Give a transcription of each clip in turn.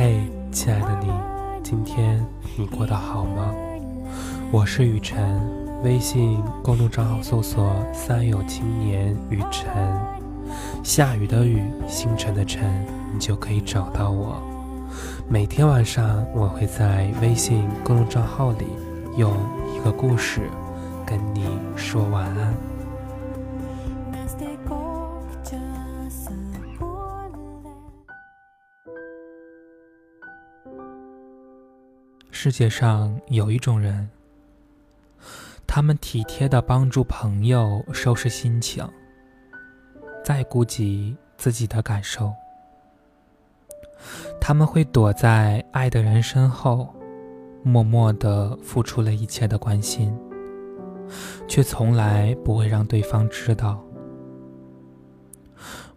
嘿，亲爱的你，今天你过得好吗？我是雨晨，微信公众账号搜索“三有青年雨晨”，下雨的雨，星辰的辰，你就可以找到我。每天晚上，我会在微信公众账号里用一个故事跟你说晚安。世界上有一种人，他们体贴的帮助朋友收拾心情，再顾及自己的感受。他们会躲在爱的人身后，默默的付出了一切的关心，却从来不会让对方知道。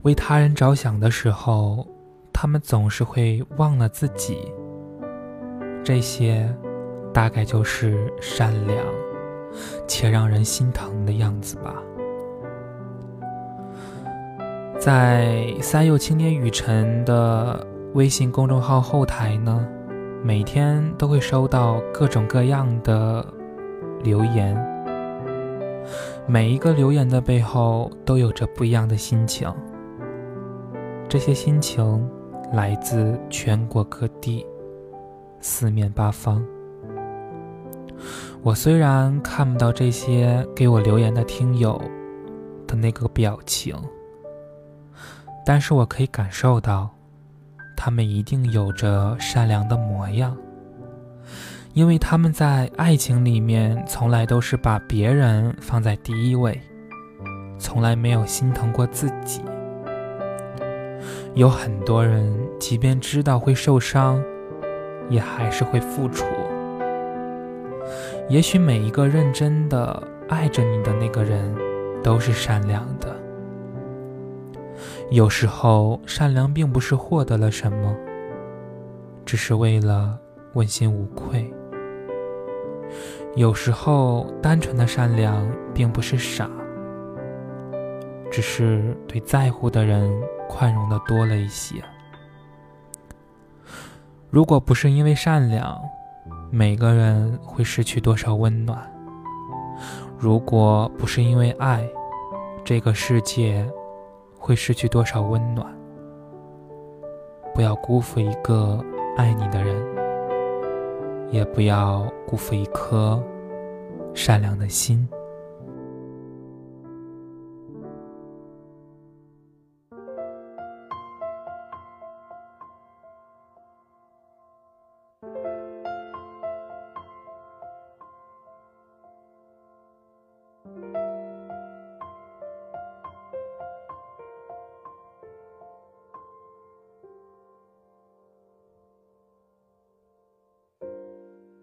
为他人着想的时候，他们总是会忘了自己。这些，大概就是善良且让人心疼的样子吧。在三幼青年雨辰的微信公众号后台呢，每天都会收到各种各样的留言，每一个留言的背后都有着不一样的心情。这些心情来自全国各地。四面八方，我虽然看不到这些给我留言的听友的那个表情，但是我可以感受到，他们一定有着善良的模样，因为他们在爱情里面从来都是把别人放在第一位，从来没有心疼过自己。有很多人，即便知道会受伤。也还是会付出。也许每一个认真的爱着你的那个人，都是善良的。有时候，善良并不是获得了什么，只是为了问心无愧。有时候，单纯的善良并不是傻，只是对在乎的人宽容的多了一些。如果不是因为善良，每个人会失去多少温暖？如果不是因为爱，这个世界会失去多少温暖？不要辜负一个爱你的人，也不要辜负一颗善良的心。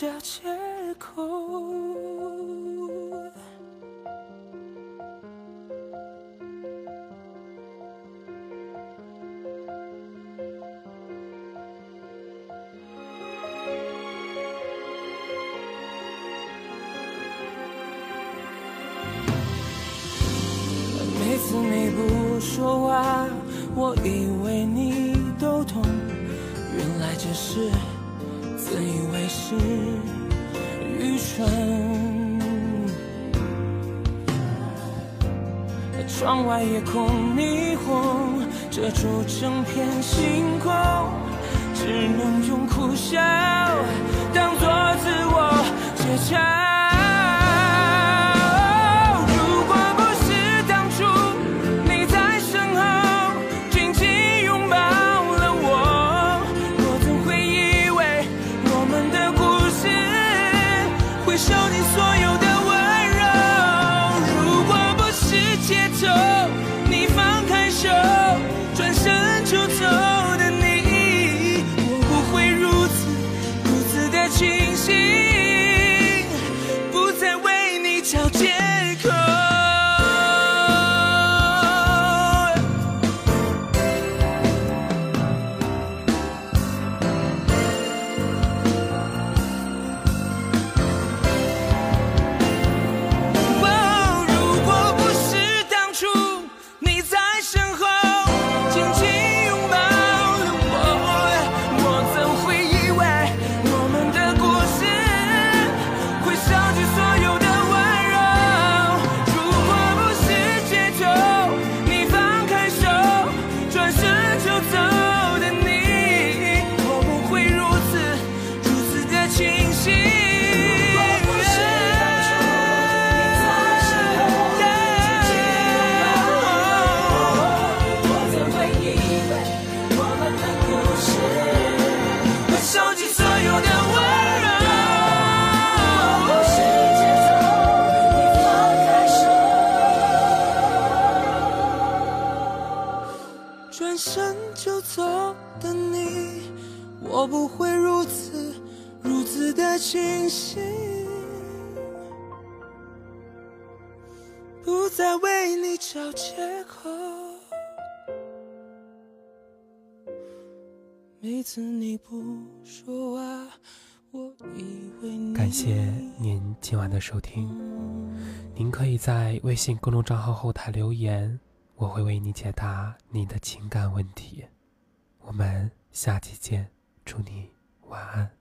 找借口。每次你不说话，我以为你都懂，原来只是。自以为是窗外夜空霓虹遮住整片星空，只能用苦笑我不会如此如此的清醒，不再为你找借口。每次你不说话，我以为你感谢您今晚的收听，您可以在微信公众账号后台留言，我会为你解答你的情感问题。我们下期见，祝你晚安。